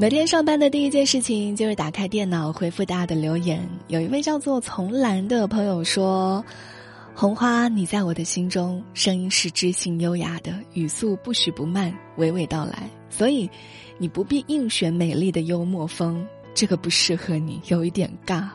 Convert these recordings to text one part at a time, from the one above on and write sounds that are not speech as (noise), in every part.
每天上班的第一件事情就是打开电脑回复大家的留言。有一位叫做从兰的朋友说：“红花，你在我的心中，声音是知性优雅的，语速不许不慢，娓娓道来。所以，你不必硬选美丽的幽默风，这个不适合你，有一点尬。”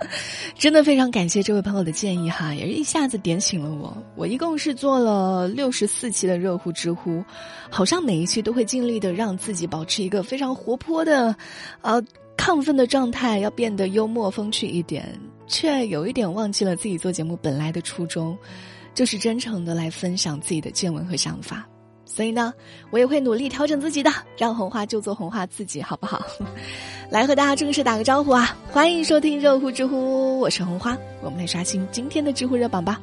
(laughs) 真的非常感谢这位朋友的建议哈，也是一下子点醒了我。我一共是做了六十四期的热乎知乎，好像每一期都会尽力的让自己保持一个非常活泼的、呃亢奋的状态，要变得幽默风趣一点，却有一点忘记了自己做节目本来的初衷，就是真诚的来分享自己的见闻和想法。所以呢，我也会努力调整自己的，让红花就做红花自己，好不好？(laughs) 来和大家正式打个招呼啊！欢迎收听热乎知乎，我是红花，我们来刷新今天的知乎热榜吧。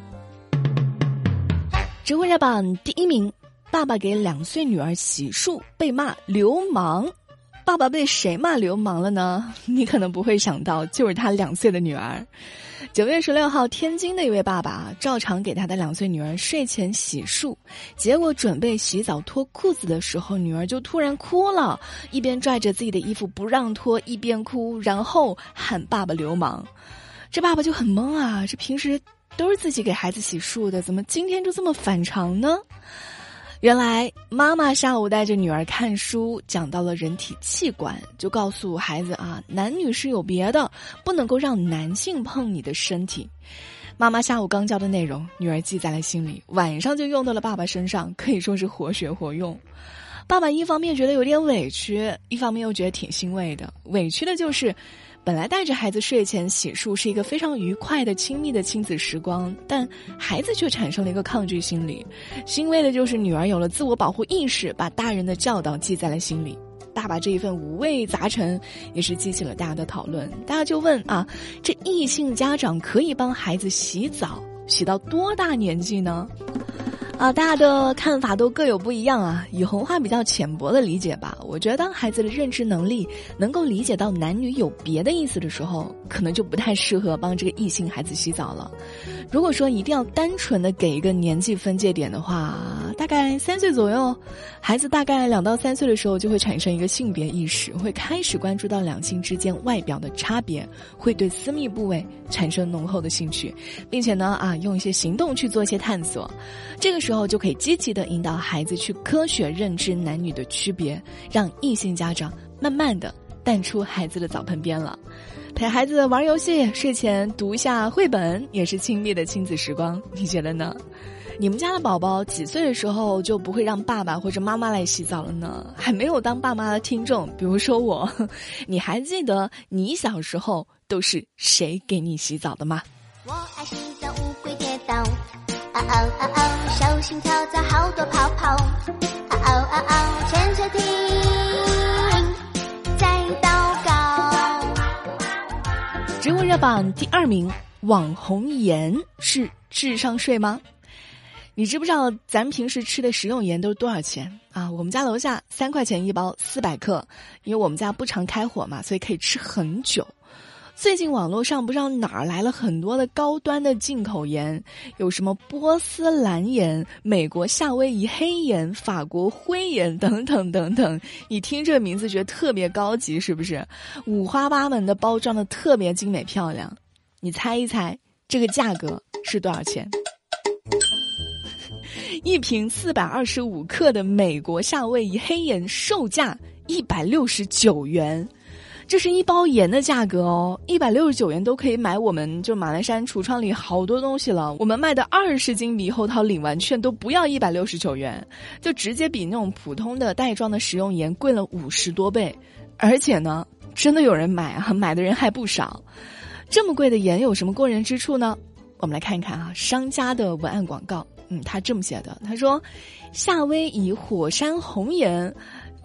知乎热榜第一名，爸爸给两岁女儿洗漱被骂流氓。爸爸被谁骂流氓了呢？(laughs) 你可能不会想到，就是他两岁的女儿。九月十六号，天津的一位爸爸照常给他的两岁女儿睡前洗漱，结果准备洗澡脱裤子的时候，女儿就突然哭了，一边拽着自己的衣服不让脱，一边哭，然后喊爸爸流氓。这爸爸就很懵啊，这平时都是自己给孩子洗漱的，怎么今天就这么反常呢？原来妈妈下午带着女儿看书，讲到了人体器官，就告诉孩子啊，男女是有别的，不能够让男性碰你的身体。妈妈下午刚教的内容，女儿记在了心里，晚上就用到了爸爸身上，可以说是活学活用。爸爸一方面觉得有点委屈，一方面又觉得挺欣慰的。委屈的就是。本来带着孩子睡前洗漱是一个非常愉快的、亲密的亲子时光，但孩子却产生了一个抗拒心理。欣慰的就是女儿有了自我保护意识，把大人的教导记在了心里。爸爸这一份五味杂陈，也是激起了大家的讨论。大家就问啊，这异性家长可以帮孩子洗澡，洗到多大年纪呢？啊，大家的看法都各有不一样啊。以红花比较浅薄的理解吧，我觉得当孩子的认知能力能够理解到男女有别的意思的时候，可能就不太适合帮这个异性孩子洗澡了。如果说一定要单纯的给一个年纪分界点的话，大概三岁左右，孩子大概两到三岁的时候就会产生一个性别意识，会开始关注到两性之间外表的差别，会对私密部位产生浓厚的兴趣，并且呢啊用一些行动去做一些探索，这个。时候就可以积极的引导孩子去科学认知男女的区别，让异性家长慢慢的淡出孩子的澡盆边了，陪孩子玩游戏，睡前读一下绘本，也是亲密的亲子时光。你觉得呢？你们家的宝宝几岁的时候就不会让爸爸或者妈妈来洗澡了呢？还没有当爸妈的听众，比如说我，(laughs) 你还记得你小时候都是谁给你洗澡的吗？我爱洗，啊哦哦，小心跳蚤好多泡泡。啊哦啊哦，潜水艇在祷告。植物热榜第二名，网红盐是智商税吗？你知不知道咱平时吃的食用盐都是多少钱啊？我们家楼下三块钱一包，四百克，因为我们家不常开火嘛，所以可以吃很久。最近网络上不知道哪儿来了很多的高端的进口盐，有什么波斯蓝盐、美国夏威夷黑盐、法国灰盐等等等等。你听这名字觉得特别高级，是不是？五花八门的包装的特别精美漂亮。你猜一猜这个价格是多少钱？(laughs) 一瓶四百二十五克的美国夏威夷黑盐售价一百六十九元。这是一包盐的价格哦，一百六十九元都可以买我们就马栏山橱窗里好多东西了。我们卖的二十斤猕猴桃领完券都不要一百六十九元，就直接比那种普通的袋装的食用盐贵了五十多倍。而且呢，真的有人买啊，买的人还不少。这么贵的盐有什么过人之处呢？我们来看一看啊，商家的文案广告。嗯，他这么写的，他说：“夏威夷火山红盐。”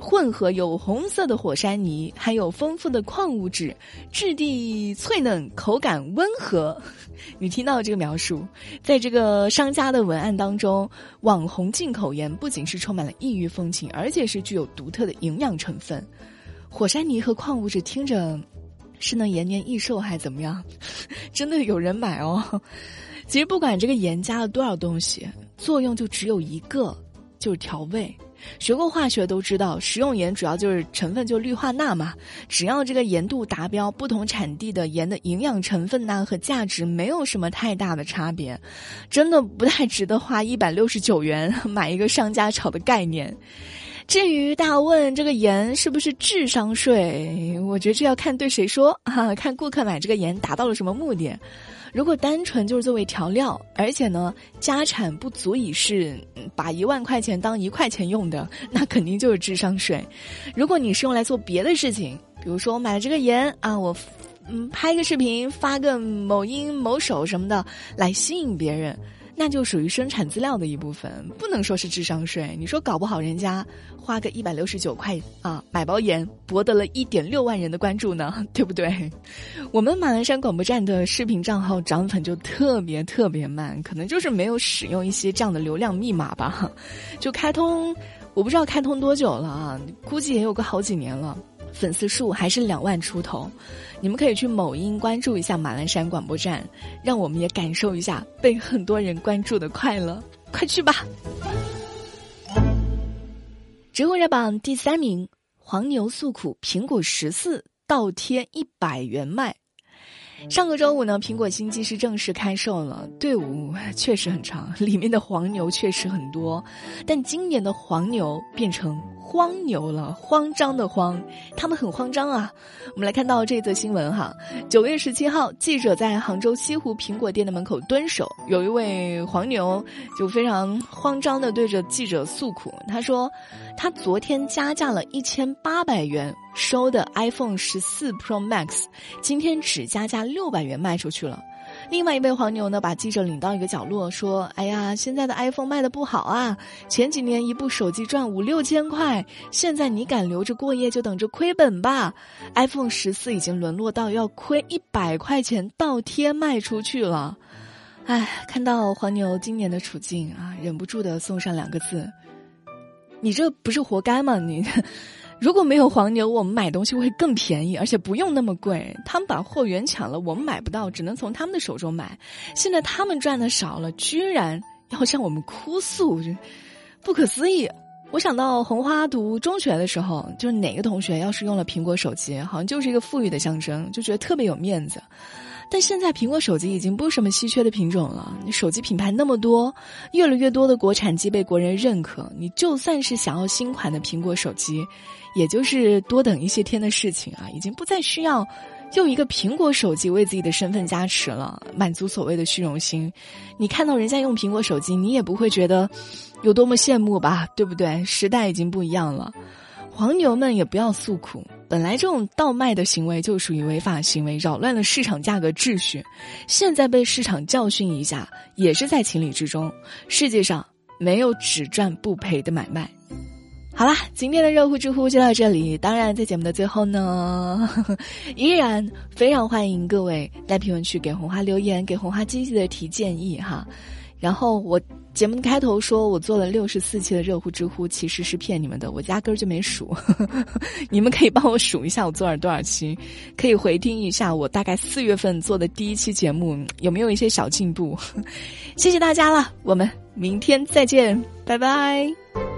混合有红色的火山泥，含有丰富的矿物质，质地脆嫩，口感温和。(laughs) 你听到这个描述，在这个商家的文案当中，网红进口盐不仅是充满了异域风情，而且是具有独特的营养成分。火山泥和矿物质听着是能延年益寿还怎么样？(laughs) 真的有人买哦。其实不管这个盐加了多少东西，作用就只有一个，就是调味。学过化学都知道，食用盐主要就是成分就氯化钠嘛。只要这个盐度达标，不同产地的盐的营养成分呐和价值没有什么太大的差别，真的不太值得花 (laughs) 一百六十九元 (laughs) 买一个上家炒的概念。至于大问这个盐是不是智商税，我觉得这要看对谁说啊，看顾客买这个盐达到了什么目的。如果单纯就是作为调料，而且呢家产不足以是把一万块钱当一块钱用的，那肯定就是智商税。如果你是用来做别的事情，比如说我买了这个盐啊，我嗯拍个视频发个某音某手什么的来吸引别人。那就属于生产资料的一部分，不能说是智商税。你说搞不好人家花个一百六十九块啊买包盐，博得了一点六万人的关注呢，对不对？(laughs) 我们马栏山广播站的视频账号涨粉就特别特别慢，可能就是没有使用一些这样的流量密码吧。(laughs) 就开通，我不知道开通多久了啊，估计也有个好几年了。粉丝数还是两万出头，你们可以去某音关注一下马栏山广播站，让我们也感受一下被很多人关注的快乐，快去吧！植物热榜第三名，黄牛诉苦，苹果十四倒贴一百元卖。上个周五呢，苹果新机是正式开售了，队伍确实很长，里面的黄牛确实很多，但今年的黄牛变成。荒牛了，慌张的慌，他们很慌张啊。我们来看到这则新闻哈，九月十七号，记者在杭州西湖苹果店的门口蹲守，有一位黄牛就非常慌张的对着记者诉苦，他说，他昨天加价了一千八百元收的 iPhone 十四 Pro Max，今天只加价六百元卖出去了。另外一位黄牛呢，把记者领到一个角落，说：“哎呀，现在的 iPhone 卖的不好啊！前几年一部手机赚五六千块，现在你敢留着过夜，就等着亏本吧！iPhone 十四已经沦落到要亏一百块钱倒贴卖出去了。”哎，看到黄牛今年的处境啊，忍不住的送上两个字：“你这不是活该吗？你！”如果没有黄牛，我们买东西会更便宜，而且不用那么贵。他们把货源抢了，我们买不到，只能从他们的手中买。现在他们赚的少了，居然要向我们哭诉，不可思议。我想到红花读中学的时候，就是哪个同学要是用了苹果手机，好像就是一个富裕的象征，就觉得特别有面子。但现在苹果手机已经不是什么稀缺的品种了，你手机品牌那么多，越来越多的国产机被国人认可，你就算是想要新款的苹果手机。也就是多等一些天的事情啊，已经不再需要用一个苹果手机为自己的身份加持了，满足所谓的虚荣心。你看到人家用苹果手机，你也不会觉得有多么羡慕吧？对不对？时代已经不一样了，黄牛们也不要诉苦。本来这种倒卖的行为就属于违法行为，扰乱了市场价格秩序。现在被市场教训一下，也是在情理之中。世界上没有只赚不赔的买卖。好啦，今天的热乎知乎就到这里。当然，在节目的最后呢，(laughs) 依然非常欢迎各位在评论区给红花留言，给红花积极的提建议哈。然后我节目开头说我做了六十四期的热乎知乎，其实是骗你们的，我压根儿就没数。(laughs) 你们可以帮我数一下我做了多少期，可以回听一下我大概四月份做的第一期节目有没有一些小进步。(laughs) 谢谢大家了，我们明天再见，拜拜。